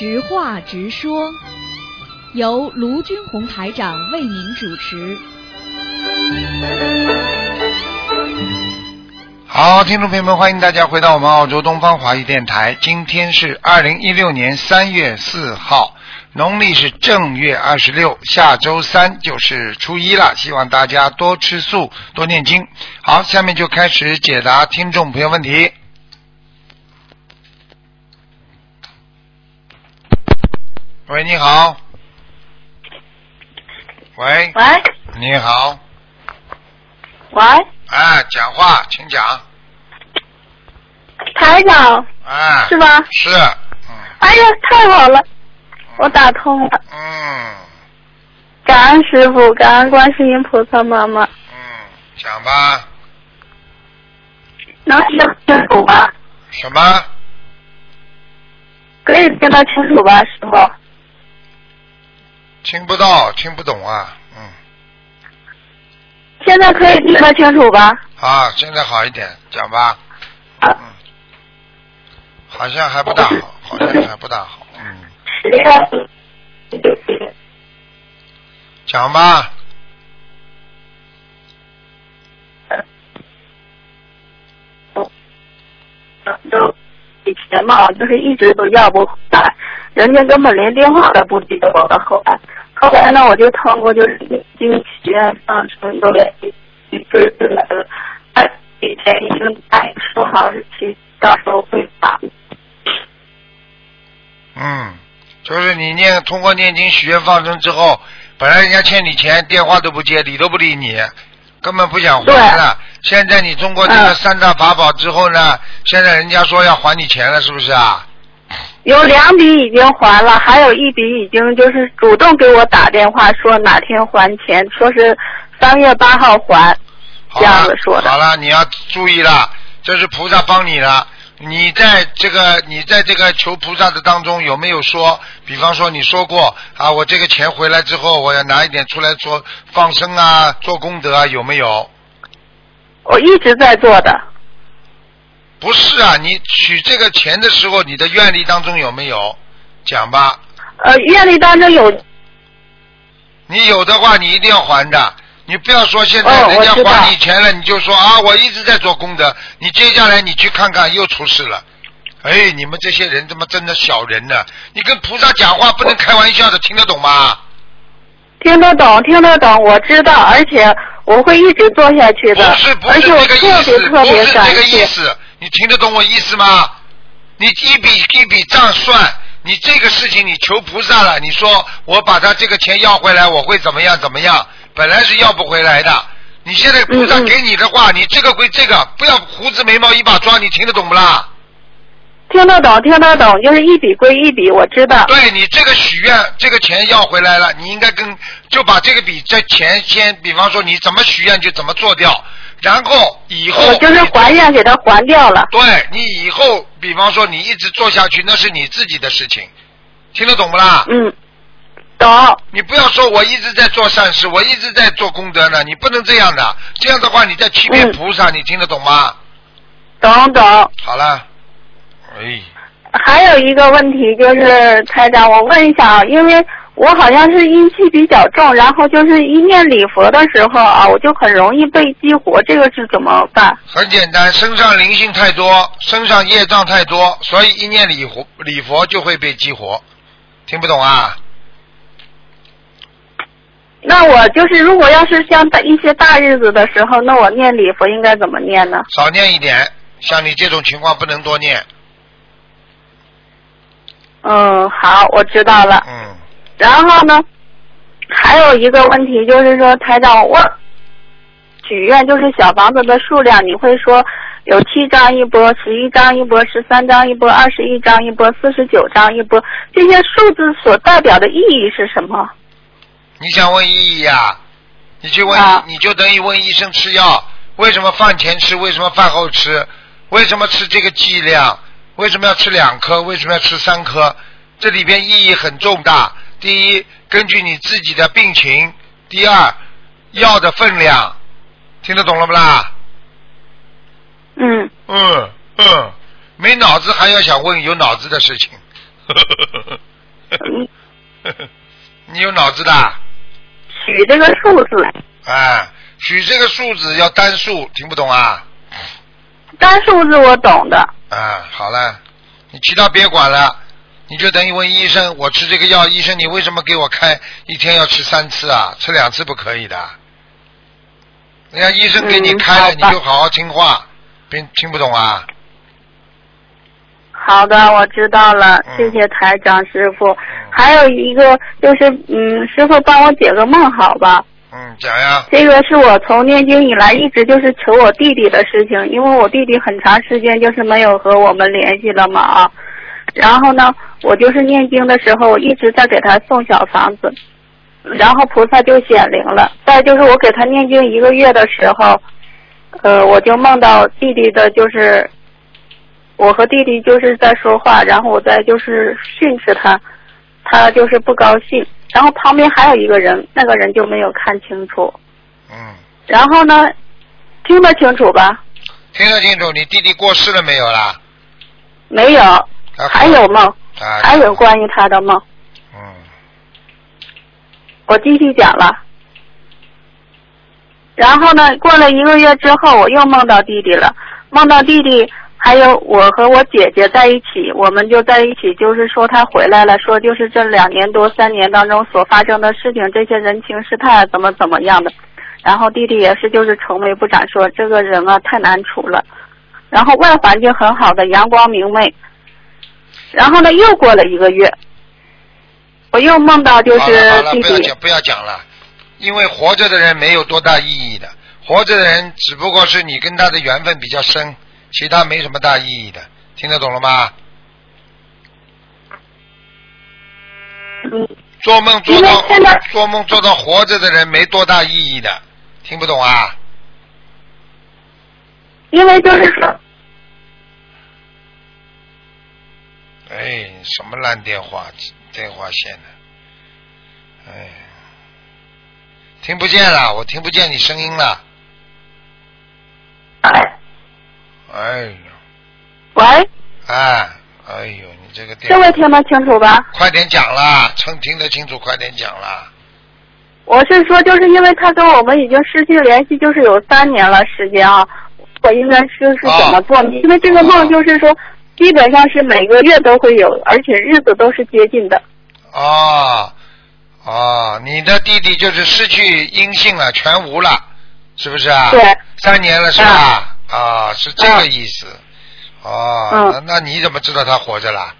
直话直说，由卢军红台长为您主持。好，听众朋友们，欢迎大家回到我们澳洲东方华语电台。今天是二零一六年三月四号，农历是正月二十六，下周三就是初一了。希望大家多吃素，多念经。好，下面就开始解答听众朋友问题。喂，你好。喂，喂你好。喂，哎，讲话，请讲。台长哎，是吗？是，嗯哎呀，太好了，我打通了，嗯感恩师傅，感恩观世音菩萨妈妈，嗯，讲吧。能听得清楚吧？什么？可以听得清楚吧，师傅？听不到，听不懂啊。嗯，现在可以听得清楚吧？啊，现在好一点，讲吧。啊嗯，好像还不大好，好像还不大好。嗯，讲吧。都以前嘛，就是一直都要不回来，人家根本连电话都不接我了。后来，后来呢，我就通过就是经许愿上升有联系，就是来了，哎，以前已经哎说好日期，到时候会发。嗯，就是你念通过念经许愿放生之后，本来人家欠你钱，电话都不接，理都不理你，根本不想还了。现在你通过这个嗯三大法宝之后呢，现在人家说要还你钱了，是不是啊？有两笔已经还了，还有一笔已经就是主动给我打电话说哪天还钱，说是三月八号还。这样子说，的好了，你要注意了，这是菩萨帮你了。你在这个你在这个求菩萨的当中有没有说，比方说你说过啊，我这个钱回来之后，我要拿一点出来做放生啊，做功德啊，有没有？我一直在做的，不是啊，你取这个钱的时候，你的愿力当中有没有？讲吧，呃，愿力当中有你有的话，你一定要还的。你不要说现在哦人家还你钱了，你就说啊，我一直在做功德。你接下来你去看看，又出事了。哎，你们这些人怎么真的小人呢！你跟菩萨讲话不能开玩笑的，听得懂吗？听得懂，听得懂，我知道，而且我会一直做下去的不，是不是这个意特别思，特别感不是这个意。思。你听得懂我意思吗？你一笔一笔账算，你这个事情你求菩萨了，你说我把他这个钱要回来，我会怎么样怎么样？本来是要不回来的，你现在菩萨给你的话，你这个归这个，不要胡子眉毛一把抓，你听得懂不啦？听得懂，听得懂，就是一笔归一笔，我知道。对你这个许愿，这个钱要回来了，你应该跟就把这个笔这钱先，比方说你怎么许愿就怎么做掉，然后以后我就是还愿给他还掉了。对你以后，比方说你一直做下去，那是你自己的事情，听得懂不啦？嗯，懂。你不要说我一直在做善事，我一直在做功德呢，你不能这样的，这样的话你在欺骗嗯菩萨，你听得懂吗？懂懂。好了，哎，还有一个问题就是，台长，我问一下啊，因为我好像是阴气比较重，然后就是一念礼佛的时候啊，我就很容易被激活，这个是怎么办？很简单，身上灵性太多，身上业障太多，所以一念礼佛礼佛就会被激活，听不懂啊？那我就是，如果要是像大一些大日子的时候，那我念礼佛应该怎么念呢？少念一点，像你这种情况不能多念，嗯，好，我知道了。嗯，然后呢，还有一个问题就是说，台长，我许愿就是小房子的数量，你会说有七张一波、十一张一波、十三张一波、二十一张一波、四十九张一波，这些数字所代表的意义是什么？你想问意义呀、你去问，啊。你就等于问医生吃药，为什么饭前吃，为什么饭后吃，为什么吃这个剂量，为什么要吃两颗，为什么要吃三颗？这里边意义很重大。第一，根据你自己的病情；第二，药的分量，听得懂了不啦？嗯，嗯嗯，没脑子还要想问有脑子的事情。嗯。你有脑子的？取这个数字，哎，取这个数字要单数，听不懂啊？单数字我懂的。啊，好了，你其他别管了，你就等于问医生，我吃这个药，医生你为什么给我开一天要吃三次啊？吃两次不可以的。人家医生给你嗯开了，你就好好听话，别听不懂啊？好的，我知道了，嗯谢谢台长师傅。还有一个就是，嗯，师傅帮我解个梦好吧？嗯，讲呀，这个是我从念经以来一直就是求我弟弟的事情，因为我弟弟很长时间就是没有和我们联系了嘛啊。然后呢，我就是念经的时候，我一直在给他送小房子，然后菩萨就显灵了。再就是我给他念经一个月的时候，呃，我就梦到弟弟的，就是我和弟弟就是在说话，然后我在就是训斥他，他就是不高兴。然后旁边还有一个人，那个人就没有看清楚。嗯，然后呢，听得清楚吧？听得清楚，你弟弟过世了没有啦？没有，啊还有梦，啊，还有关于他的梦。嗯，我继续讲了。然后呢，过了一个月之后，我又梦到弟弟了，梦到弟弟还有我和我姐姐在一起，我们就在一起，就是说他回来了，说就是这两年多三年当中所发生的事情，这些人情世态怎么怎么样的。然后弟弟也是就是愁眉不展，说这个人啊太难处了。然后外环境很好的，阳光明媚。然后呢，又过了一个月，我又梦到就是弟弟不要讲不要讲了，因为活着的人没有多大意义的，活着的人只不过是你跟他的缘分比较深，其他没什么大意义的，听得懂了吗？嗯，做梦做到做梦做到活着的人没多大意义的，听不懂啊？因为就是说，哎，什么烂电话电话线呢？哎，听不见了，我听不见你声音了。哎，哎呦，喂，哎，哎呦，你这个电这位听得清楚吧？快点讲啦，听听得清楚，快点讲啦。我是说，就是因为他跟我们已经失去联系，就是有三年了时间啊。我应该是是怎么做？因为这个梦就是说，基本上是每个月都会有，而且日子都是接近的。哦哦，你的弟弟就是失去阴性了，全无了，是不是啊？对。三年了是吧？啊，是这个意思。哦，嗯那那你怎么知道他活着了？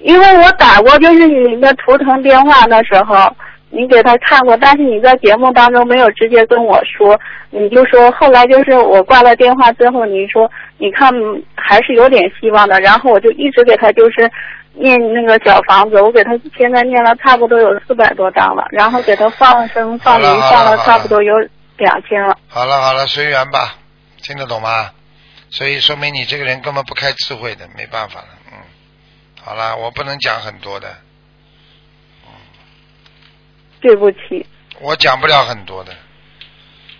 因为我打过就是你的图腾电话的时候，你给他看过，但是你在节目当中没有直接跟我说，你就说后来就是我挂了电话之后，你说你看还是有点希望的，然后我就一直给他就是念那个小房子，我给他现在念了差不多有四百多张了，然后给他放生放灵好了好了放了差不多有两千了。好了好了，随缘吧，听得懂吗？所以说明你这个人根本不开智慧的，没办法了，嗯。好了，我不能讲很多的，对不起，我讲不了很多的，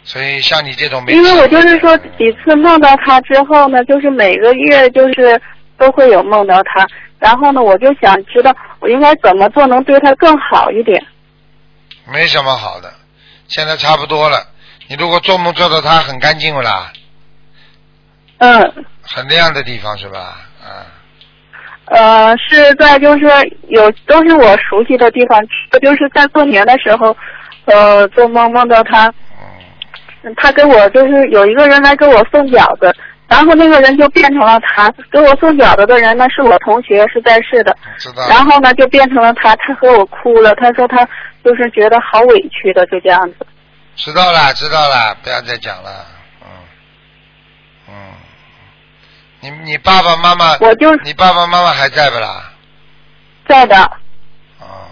所以像你这种没因为我就是说嗯几次梦到他之后呢，就是每个月就是都会有梦到他，然后呢，我就想知道我应该怎么做能对他更好一点。没什么好的，现在差不多了。你如果做梦做到他很干净了啦，嗯，很亮的地方是吧？嗯，呃，是在就是有都是我熟悉的地方，就是在过年的时候，呃，做梦梦到他，嗯，他给我就是有一个人来给我送饺子，然后那个人就变成了他，给我送饺子的人呢是我同学，是在世的，知道。然后呢就变成了他，他和我哭了，他说他就是觉得好委屈的，就这样子。知道了，知道了，不要再讲了。嗯，嗯，你你爸爸妈妈，我就你爸爸妈妈还在不啦？在的，哦，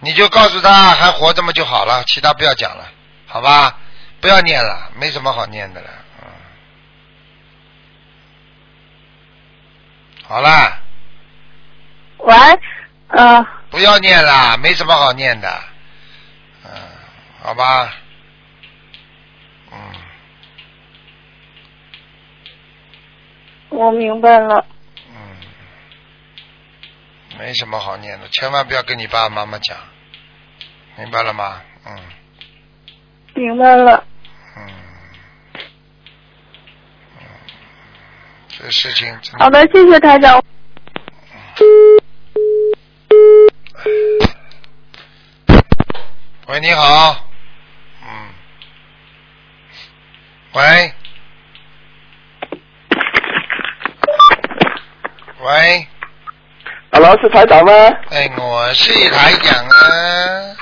你就告诉他还活着么就好了，其他不要讲了，好吧？不要念了，没什么好念的了。嗯，好啦，喂，呃，不要念了，没什么好念的。嗯，好吧。嗯，我明白了。嗯，没什么好念的，千万不要跟你爸爸妈妈讲，明白了吗？嗯明白了。嗯嗯，这事情好的，谢谢台长。喂，你好。嗯。喂。喂，Hello，是台长吗哎，我是台长啊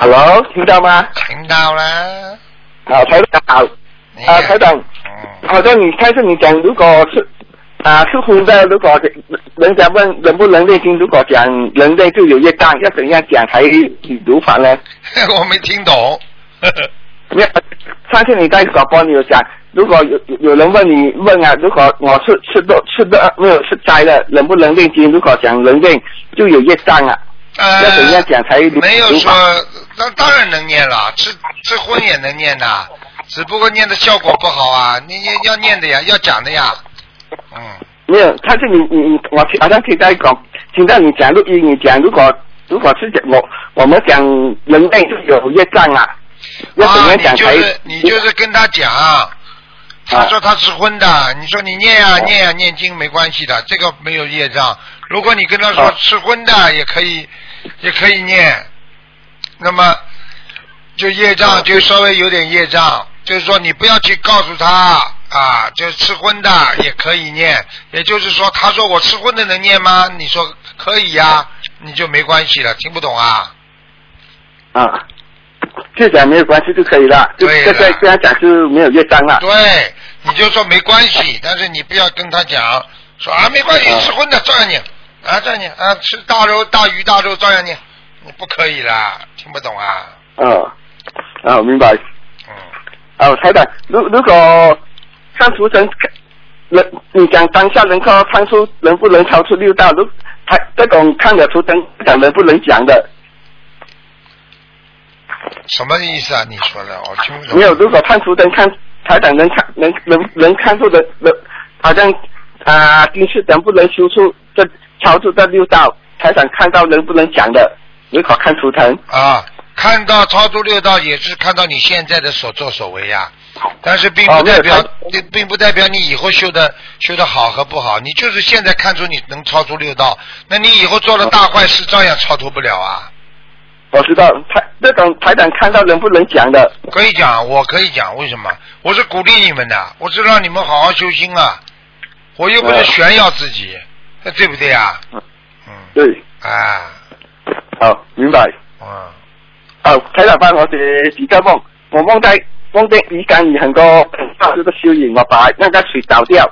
，？Hello，听到吗？听到啦。好，台长好。你啊，台长，嗯，好像你开始你讲，如果是啊是婚的，如果人家问能不能念经，如果讲人类就有业障，要怎样讲才如法呢？我没听懂。没有，上次你在广播你有讲，如果有有有人问你问啊，如果我是吃多吃的没有吃斋的，能不能念经？如果讲能念，就有业障啊。呃，要怎样讲才如没有说，那当然能念了，吃吃荤也能念的，只不过念的效果不好啊，你你要念的呀，要讲的呀，嗯，没有，他是你你你，我好像听在讲，听到你讲录音，你讲如果如果是讲我我们讲人类就有业障啊，啊，你就？是你就是跟他讲，他说他吃荤的，你说你念呀、哦念呀、念经没关系的，这个没有业障。如果你跟他说哦吃荤的也可以，也可以念，那么就业障哦就稍微有点业障，就是说你不要去告诉他啊，就是吃荤的也可以念，也就是说他说我吃荤的能念吗？你说可以呀、你就没关系了，听不懂啊？啊，就讲没有关系就可以了，就对了这这这样讲就没有业障了。对，你就说没关系，但是你不要跟他讲说啊没关系，啊吃荤的照样念啊照样念啊吃大肉大鱼大肉照样念，你不可以啦，听不懂啊？嗯，啊，我明白。嗯，啊，台长，如如果看图层，能你讲当下能够看出能不能超出六道？如台这种看了图层讲能不能讲的？什么意思啊？你说的我听不懂。没有，如果看图腾看台长能看能能能看出的，能好像啊，丁是能不能修出这超出这六道？台长看到能不能讲的？如果看图腾，啊，看到超出六道也是看到你现在的所作所为呀、但是并不代表并不代表你以后修的修的好和不好，你就是现在看出你能超出六道，那你以后做了大坏事照样超脱不了啊。我知道台这种台长看到能不能讲的？可以讲，我可以讲，为什么？我是鼓励你们的，我是让你们好好修心啊，我又不是嗯炫耀自己，那对不对啊？嗯嗯，对，啊，好，明白。嗯，好，台长帮我写几个梦，我梦在梦见鱼缸里很多很大只的蚯蚓，我把那个水倒掉。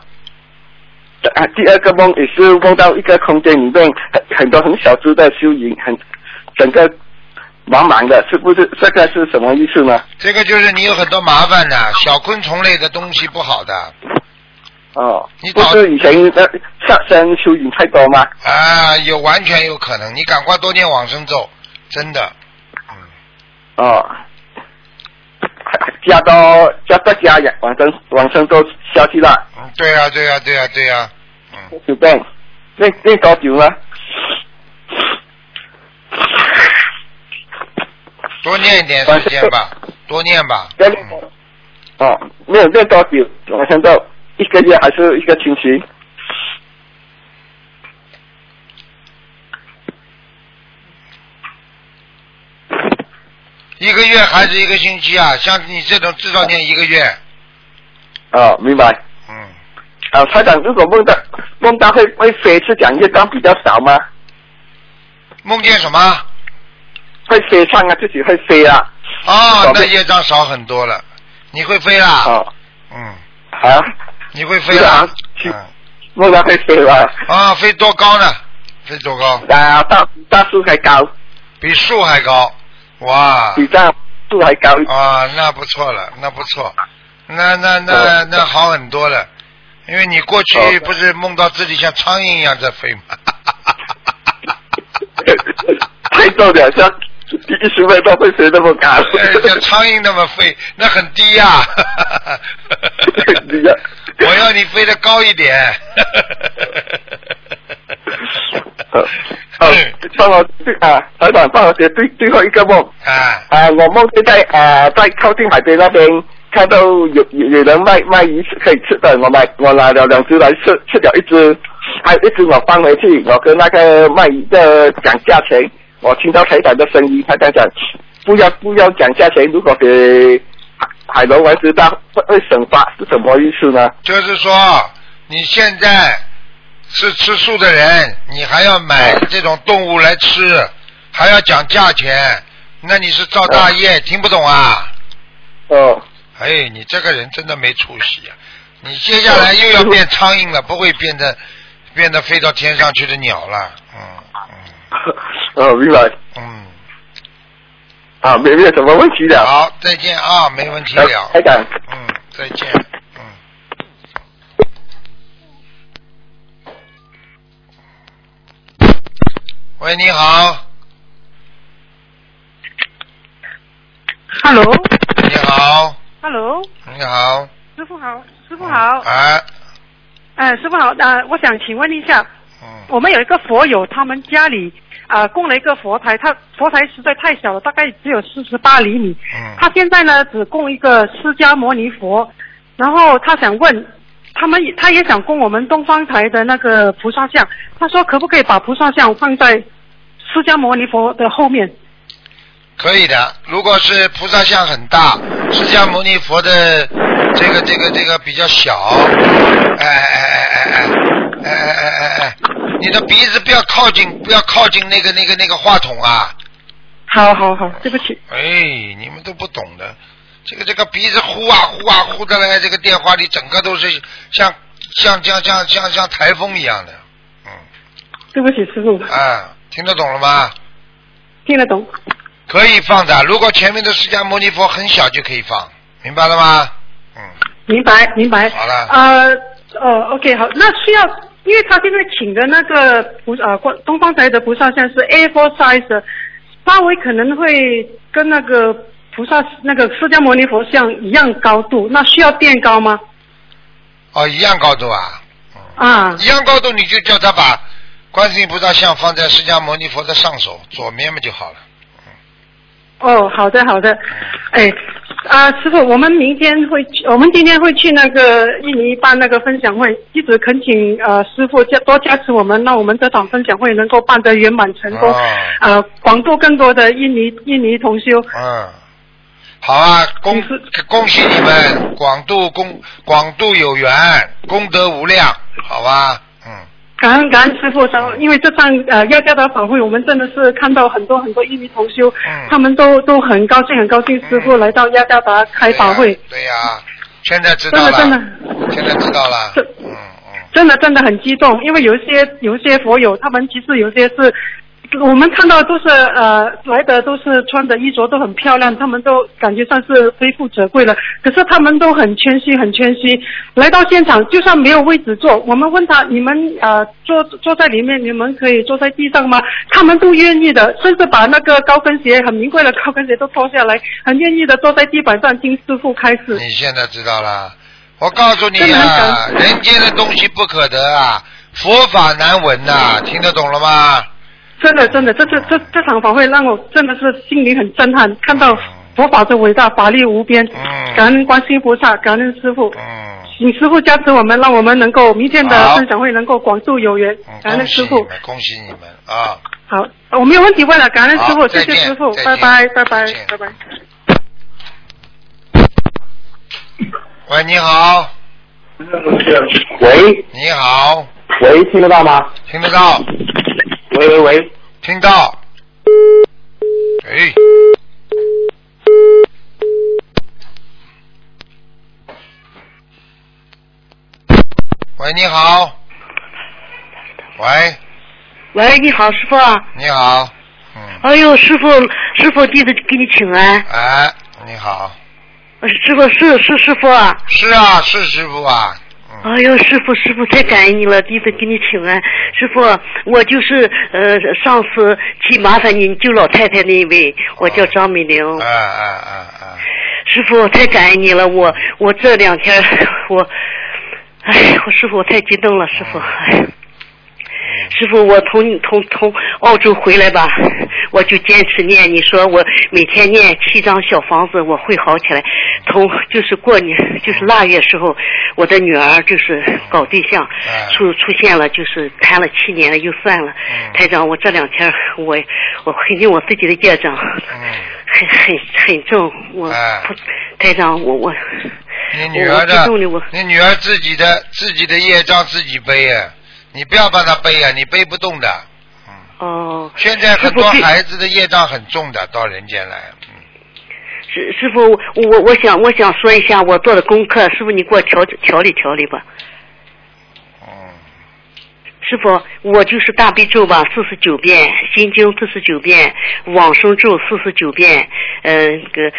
啊，第二个梦也是梦到一个空间里面很很多很小只的蚯蚓，很整个茫茫的，是不是？这个是什么意思呢？这个就是你有很多麻烦的，小昆虫类的东西不好的。哦，你不是以前那杀生蚯蚓太多吗？啊，有完全有可能，你赶快多念往生咒，真的，嗯，哦，加到加多加往生往生都消去了，嗯，对呀、对呀、对呀、对呀、嗯，九遍，那那多久呢？多念一点时间吧，多念吧，嗯哦，没有练多久，晚上到一个月还是一个星期？一个月还是一个星期啊？像你这种至少念一个月，哦，明白。嗯，啊，台长，如果梦到梦到会会飞，是讲月光比较少吗？梦见什么？会飞上啊，自己会飞啊。哦那业障少很多了。你会飞啦？哦，嗯，啊，你会飞啦？嗯，梦到会飞吧？啊，飞多高呢？飞多高？啊，大大树还高，比树还高。哇！比大树还高。啊，那不错了，那不错，那那那那好很多了，因为你过去哦不是梦到自己像苍蝇一样在飞吗？太逗了，像一十分钟会飞那么高。呃像苍蝇那么飞，那很低呀、你要我要你飞得高一点。呃，哦，帮我最啊，台长帮我解最最后一个梦。啊，啊，我梦见在啊在靠近海边那边看到有有有人卖卖鱼吃可以吃的，我买我拿了两只来吃，吃了一只，还有一只我放回去，我跟那个卖鱼的讲价钱，我听到台长的声音，他讲讲不要不要讲价钱，如果给海海龙王知道会会惩罚是什么意思呢？就是说你现在是吃素的人，你还要买这种动物来吃，还要讲价钱，那你是造大业，听不懂啊？哦，哎，你这个人真的没出息啊！你接下来又要变苍蝇了，不会变得变得飞到天上去的鸟了。嗯嗯 哦，明白嗯，啊，没没有什么问题的。好，再见啊，没问题呃了。台长。嗯，再见。嗯。喂，你好，Hello。你好。Hello 你好，你好，师傅好，师傅好，哎，呃，师傅好，呃，我想请问一下，嗯，我们有一个佛友，他们家里啊、呃供了一个佛台，他佛台实在太小了，大概只有四十八厘米，嗯他现在呢只供一个释迦牟尼佛，然后他想问。他们也他也想供我们东方台的那个菩萨像，他说可不可以把菩萨像放在释迦牟尼佛的后面？可以的。如果是菩萨像很大，释迦牟尼佛的这个这个这个比较小，哎哎哎哎哎哎哎哎，你的鼻子不要靠近，不要靠近那个那个那个话筒啊！好好好，对不起。哎，你们都不懂的，这个这个鼻子呼啊呼啊呼的嘞，这个电话里整个都是像像像像像像台风一样的，嗯，对不起，师傅，啊，听得懂了吗？听得懂。可以放的，如果前面的释迦牟尼佛很小就可以放，明白了吗？嗯，明白明白。好了呃哦，OK，好，那需要，因为他现在请的那个菩呃观东方台的菩萨像是 A4 size 的，稍微可能会跟那个菩萨那个释迦牟尼佛像一样高度，那需要垫高吗？哦，一样高度啊，啊，一样高度你就叫他把观世音菩萨像放在释迦牟尼佛的上手左面嘛就好了。哦，好的好的，哎。啊，师傅，我们明天会去，我们今天会去那个印尼办那个分享会，一直恳请呃师傅加多加持我们，让我们这场分享会能够办得圆满成功，啊呃，广度更多的印尼印尼同修。嗯，好啊，恭喜恭喜你们，广度功广度有缘，功德无量，好吧？嗯，感恩感恩师傅，因为这趟呃要加达法会，我们真的是看到很多很多印尼同修，嗯。他们都都很高兴很高兴，师傅嗯来到亚加达开法会，对呀、现在知道了，真的真现在知道了，真的真的很激动，因为有一些有一些佛友，他们其实有些是。我们看到都是呃来的都是穿的衣着都很漂亮，他们都感觉上是非富则贵了。可是他们都很谦虚，很谦虚。来到现场，就算没有位置坐，我们问他你们呃坐坐在里面，你们可以坐在地上吗？他们都愿意的，甚至把那个高跟鞋很名贵的高跟鞋都脱下来，很愿意的坐在地板上听师傅开始。你现在知道了。我告诉你很啊，感人间的东西不可得啊，佛法难闻呐、听得懂了吗？真的，真的，这次这这场法会让我真的是心里很震撼，看到佛法的伟大，法力无边。嗯感恩观世音菩萨，感恩师傅，嗯，请师傅加持我们，让我们能够明天的分享会能够广度有缘。嗯感恩师傅。恭喜你们啊！好，我没有问题问了，感恩师傅，谢谢师傅，拜拜，拜拜，拜拜。喂，你好，喂你好，喂，听得到吗？听得到，喂喂喂，听到。哎，喂，你好。喂，喂，你好，师傅啊！你好。嗯，哎呦，师傅，师傅弟子给你请安。哎，你好。呃师傅是是师傅啊！是啊，是师傅啊。嗯，哎呦，师傅师傅太感恩你了，弟子给你请安。师傅，我就是呃上次去麻烦您救老太太那一位，我叫张美玲。啊啊啊啊，师傅太感恩你了，我我这两天 我，哎，我师傅我太激动了，师傅。哎，师傅，我从从从澳洲回来吧，我就坚持念。你说我每天念七张小房子，我会好起来。从就是过年，就是腊月时候，我的女儿就是搞对象，哎出出现了，就是谈了七年了，又算了。嗯台长，我这两天我我肯定我自己的业障嗯，很很很重，我台长，我我你女儿的你女儿自己的自己的业障自己背啊，你不要帮他背啊，你背不动的。嗯，哦，现在很多孩子的业障很重的，到人间来。嗯，师师傅，我我想我想说一下我做的功课，师傅你给我调调理调理吧。嗯，师傅，我就是大悲咒吧，四十九遍；心经四十九遍；往生咒四十九遍。嗯、那个，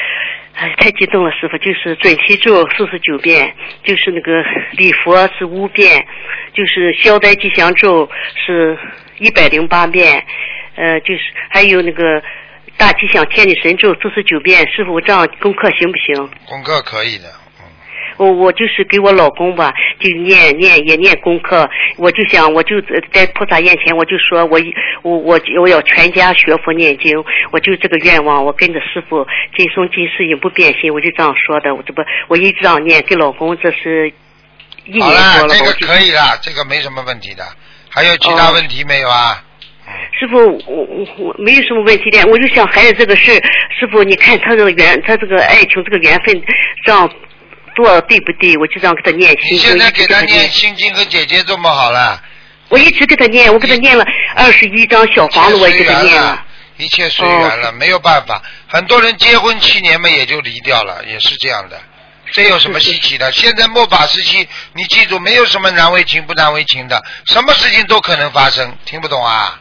哎，太激动了，师傅，就是准提咒四十九遍，就是那个礼佛是五遍，就是消灾吉祥咒是一百零八遍，呃，就是还有那个大吉祥天女神咒四十九遍。师傅，这样功课行不行？功课可以的。嗯，我我就是给我老公吧，就念念也念功课，我就想我就呃在菩萨面前，我就说我我我我要全家学佛念经，我就这个愿望，我跟着师傅今生今世永不变心，我就这样说的，我这不我一直这样念，给老公这是一好年多了，这个可以了，这个没什么问题的。还有其他哦问题没有啊？师傅，我我我没有什么问题的，我就想孩子这个事，师傅你看他这个缘，他这个爱情这个缘分这样做对不对？我就这样给他念你心经，现在给他他念心经和姐姐这么好了，我一直给他念，我给他念了二十一张小房子，我也给他念了。一切随缘了，没有办法。很多人结婚七年嘛也就离掉了，也是这样的。这有什么稀奇的？现在末法时期，你记住，没有什么难为情不难为情的，什么事情都可能发生。听不懂啊？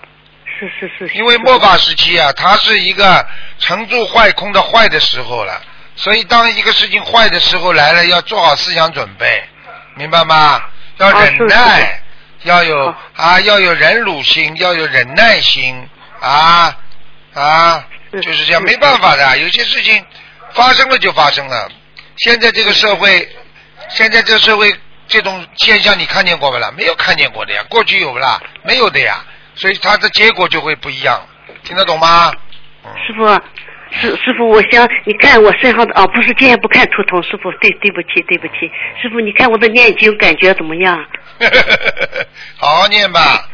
是是是。因为末法时期啊，它是一个成住坏空的坏的时候了，所以当一个事情坏的时候来了，要做好思想准备，明白吗？要啊忍耐，是要有啊，要有忍辱心，要有忍耐心啊啊，就是这样，没办法的，有些事情发生了就发生了。现在这个社会，现在这个社会这种现象你看见过不啦？没有看见过的呀，过去有不啦？没有的呀，所以它的结果就会不一样，听得懂吗？嗯，师傅，师师傅，我想你看我身上的啊，不是今天不看图腾，师傅对对不起对不起，师傅你看我的念经感觉怎么样？好好念吧，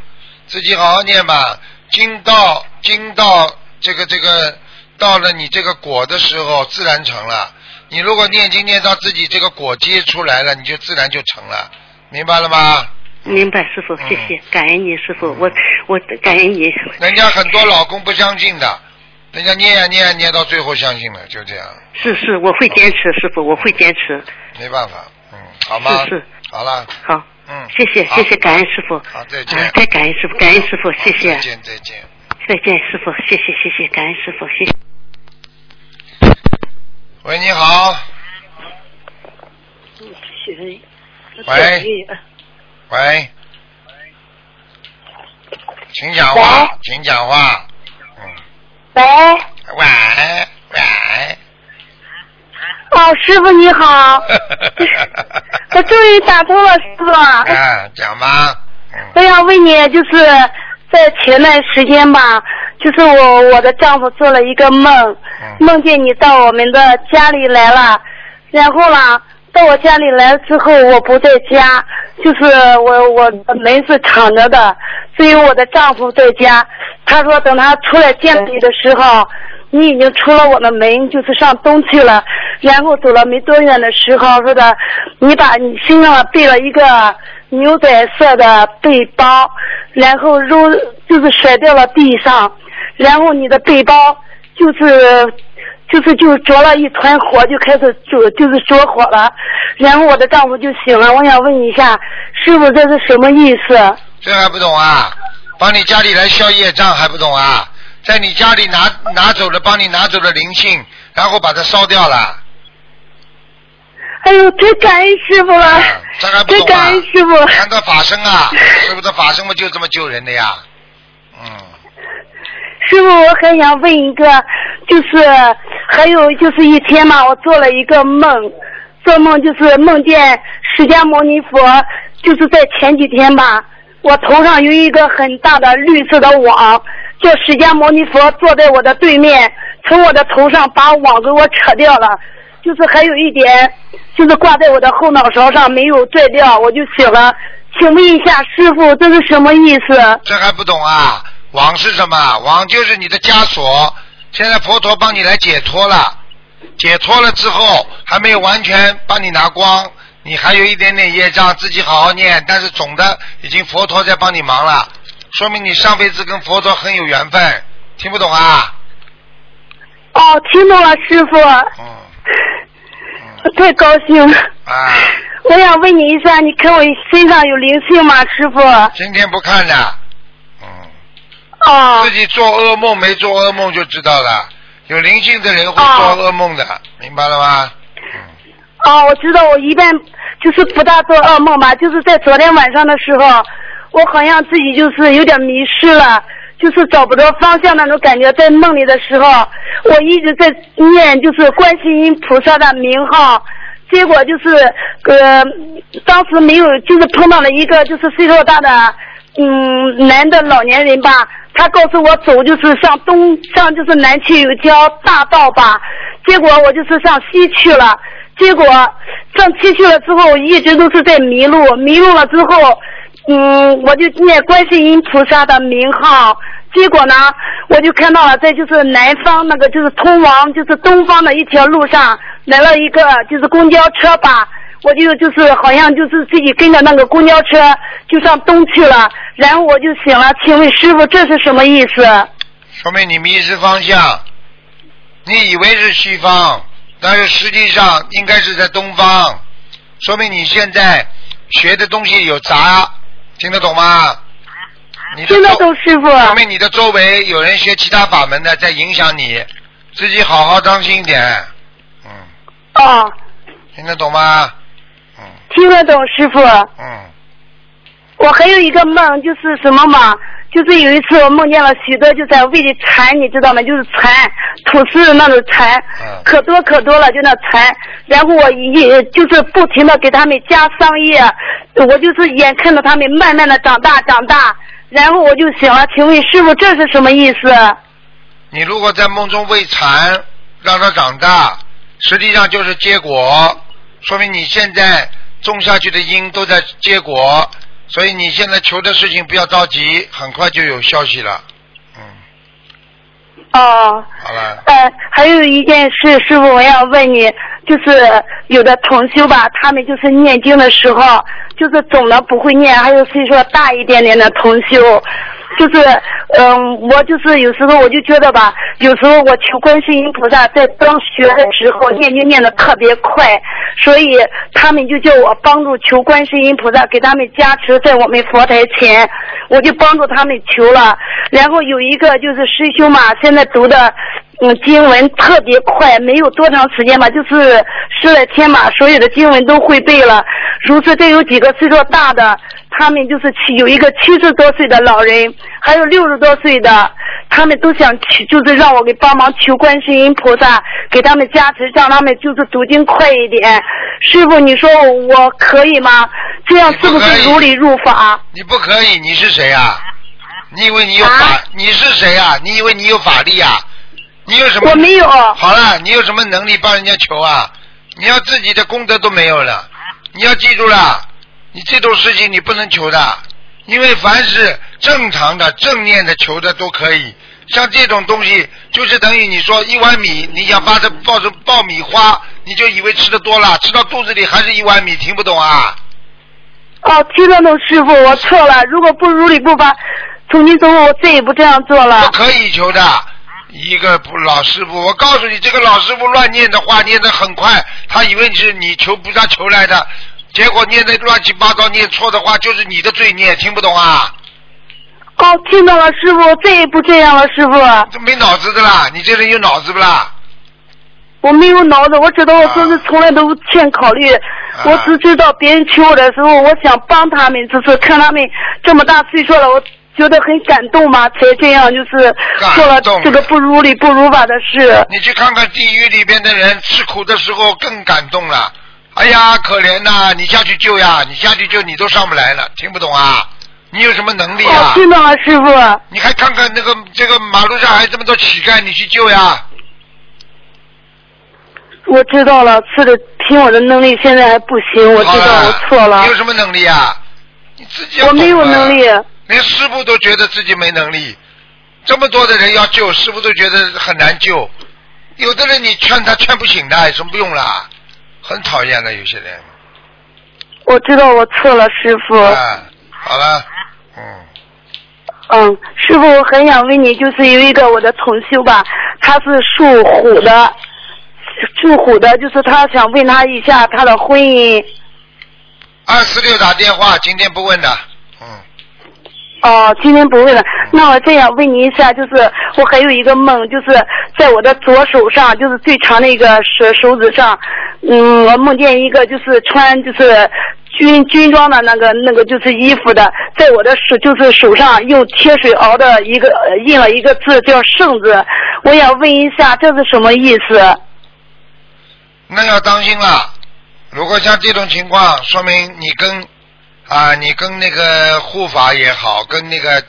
自己好好念吧。经到经到这个这个到了你这个果的时候，自然成了。你如果念经念到自己这个果结出来了，你就自然就成了，明白了吗？明白，师傅，谢谢，感恩你，师傅，我我感恩你。人家很多老公不相信的，人家念呀念呀念到最后相信了，就这样，是是，我会坚持，师傅，我会坚持。没办法，嗯，好吗？是是，好了，好，嗯，谢谢谢谢，感恩师傅。好再见啊太感恩师傅，感恩师傅，谢谢再。见再见。再见，师傅，谢谢谢谢，感恩师傅，谢谢。喂，你好，喂喂，请讲话，请讲话，嗯，喂，喂喂，哦，师傅你好，我终于打通了，师傅。啊，讲吧，嗯。我想问你，就是在前段时间吧，就是我我的丈夫做了一个梦，嗯。梦见你到我们的家里来了，然后呢，到我家里来之后我不在家，就是我我的门是敞着的，只有我的丈夫在家。他说等他出来见你的时候，你已经出了我的门，就是上东去了。然后走了没多远的时候，说的你把你身上背了一个牛仔色的背包，然后扔就是甩掉了地上，然后你的背包就是就是就着了一团火，就开始着就是着火了，然后我的丈夫就醒了。我想问一下，师傅这是什么意思？这还不懂啊？帮你家里来消业障还不懂啊？在你家里拿拿走了，帮你拿走了灵性，然后把它烧掉了，哎呦，太感恩师傅了啊，这还不太懂啊感恩师？傅。看到法身啊，师傅的法身嘛就这么救人的呀，嗯，师傅，我还想问一个，就是还有就是一天嘛，我做了一个梦，做梦就是梦见释迦牟尼佛，就是在前几天吧，我头上有一个很大的绿色的网，叫释迦牟尼佛坐在我的对面，从我的头上把网给我扯掉了。就是还有一点，就是挂在我的后脑勺上没有拽掉，我就醒了。请问一下师傅，这是什么意思？这还不懂啊？网是什么？网就是你的枷锁。现在佛陀帮你来解脱了，解脱了之后还没有完全帮你拿光，你还有一点点业障，自己好好念。但是总的已经佛陀在帮你忙了，说明你上辈子跟佛陀很有缘分。听不懂啊？哦，听懂了，师傅。嗯。我太高兴了。啊。我想问你一下，你看我身上有灵性吗，师傅？今天不看的。嗯。哦。自己做噩梦没做噩梦就知道了，有灵性的人会做噩梦的，明白了吗？哦，我知道，我一般就是不大做噩梦吧，就是在昨天晚上的时候，我好像自己就是有点迷失了，就是找不着方向那种感觉。在梦里的时候，我一直在念就是观世音菩萨的名号，结果就是呃，当时没有，就是碰到了一个就是岁数大的嗯男的老年人吧，他告诉我走就是上东上就是南去有条大道吧，结果我就是上西去了。结果上西去了之后，一直都是在迷路。迷路了之后，嗯，我就念观世音菩萨的名号。结果呢，我就看到了，在就是南方那个就是通往就是东方的一条路上来了一个就是公交车吧。我就就是好像就是自己跟着那个公交车就上东去了。然后我就醒了，请问师傅这是什么意思？说明你迷失方向，你以为是西方。但是实际上应该是在东方，说明你现在学的东西有杂，听得懂吗？听得懂师傅。说明你的周围有人学其他法门的在影响你，自己好好当心一点。嗯。哦。听得懂吗？嗯。听得懂师傅。嗯。我还有一个梦，就是什么嘛？就是有一次我梦见了许多就在胃里蚕，你知道吗？就是蚕，吐丝那种蚕，可多可多了，就那蚕。然后我一就是不停的给他们加桑叶，我就是眼看着他们慢慢的长大长大，然后我就醒了。请问师傅这是什么意思？你如果在梦中喂蚕，让它长大，实际上就是结果，说明你现在种下去的因都在结果。所以你现在求的事情不要着急，很快就有消息了，嗯。哦。好了。呃，还有一件事，师傅，我要问你，就是有的同修吧，他们就是念经的时候，就是总的不会念，还有岁数大一点点的同修。就是，嗯，我就是有时候我就觉得吧，有时候我求观世音菩萨在刚学的时候念经念的特别快，所以他们就叫我帮助求观世音菩萨给他们加持在我们佛台前，我就帮助他们求了。然后有一个就是师兄嘛，现在读的嗯经文特别快，没有多长时间吧，就是十来天吧，所有的经文都会背了。如此，这有几个岁数大的。他们就是七有一个七十多岁的老人，还有六十多岁的，他们都想去，就是让我给帮忙求观世音菩萨给他们加持，让他们就是读经快一点。师傅，你说我可以吗？这样是不是如理如法？你不可以，你是谁啊？你以为你有法？你是谁啊？你以为你有法力啊？你有什么？我没有。好了，你有什么能力帮人家求啊？你要自己的功德都没有了，你要记住了。你这种事情你不能求的，因为凡是正常的正念的求的都可以。像这种东西，就是等于你说一碗米，你想把它抱成爆米花，你就以为吃的多了，吃到肚子里还是一碗米，听不懂啊？哦，听得懂师傅，我错了。如果不如理不法，从今之后我再也不这样做了。不可以求的，一个不老师傅，我告诉你，这个老师傅乱念的话，念的很快，他以为你是你求菩萨求来的。结果念的乱七八糟，念错的话就是你的罪孽，听不懂啊？哦，听到了，师傅，再也不这样了，师傅。这没脑子的啦，你这人有脑子不啦？我没有脑子，我知道我做事从来都不欠考虑，我只知道别人求我的时候，我想帮他们，就是看他们这么大岁数了，我觉得很感动嘛，才这样就是做了这个不如理不如法的事。你去看看地狱里边的人吃苦的时候更感动了。哎呀，可怜呐！你下去救呀！你下去救，你都上不来了，听不懂啊？你有什么能力哦啊，？听懂了，师傅。你还看看那个这个马路上还这么多乞丐，你去救呀？我知道了，是的，凭我的能力现在还不行，我知道我错了你有，什么能力啊？你自己要我没有能力。连师傅都觉得自己没能力，这么多的人要救，师傅都觉得很难救。有的人你劝他劝不醒的，有什么用啦？很讨厌的有些人。我知道我错了，师傅。啊，好了，嗯，嗯，师傅，我很想问你，就是有一个我的同修吧，他是属虎的，属虎的，就是他想问他一下他的婚姻。二四六打电话，今天不问的，嗯，哦，今天不问了。那我这样问你一下，就是我还有一个梦，就是在我的左手上，就是最长的一个手手指上，嗯，我梦见一个就是穿就是军军装的那个那个就是衣服的，在我的手就是手上用铁水熬的一个印了一个字叫圣字，我想问一下这是什么意思？那要当心了。如果像这种情况，说明你跟啊，你跟那个护法也好，跟那个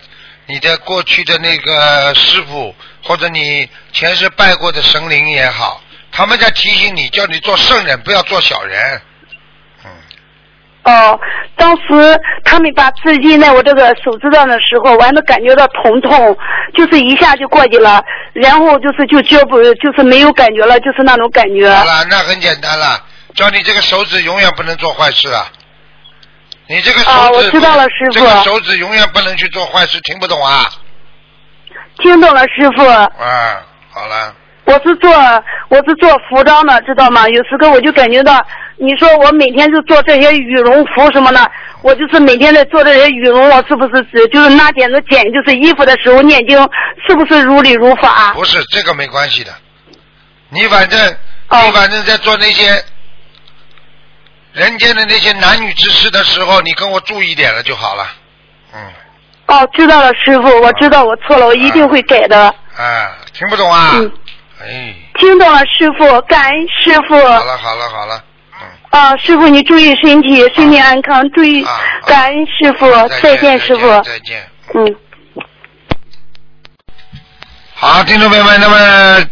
你的过去的那个师傅，或者你前世拜过的神灵也好，他们在提醒你，叫你做圣人，不要做小人。嗯，哦，当时他们把字印在我这个手指上的时候，我还能感觉到疼痛，就是一下就过去了，然后就是就觉不就是没有感觉了，就是那种感觉。好了，那很简单了，叫你这个手指永远不能做坏事啊！你这个手指，啊我知道了师傅这个手指永远不能去做坏事，听不懂啊？听懂了，师傅。啊，好了，我是做我是做服装的，知道吗？有时候我就感觉到，你说我每天就做这些羽绒服什么的，我就是每天在做这些羽绒，我是不是指就是拿剪子剪就是衣服的时候念经，是不是如理如法？不是这个没关系的，你反正、哦你反正在做那些人间的那些男女之事的时候，你跟我注意点了就好了。嗯，哦，知道了，师傅，我知道我错了，我一定会改的。啊，听不懂啊？嗯，哎，听懂了，师傅，感恩师傅。好了好了好了，嗯。啊，师傅，你注意身体，身体安康，注意啊，感恩师傅，再见，师傅。再见。嗯。好，听众朋友们，那么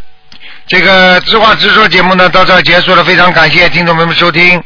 这个知话直说节目呢到这儿结束了，非常感谢听众朋友们收听。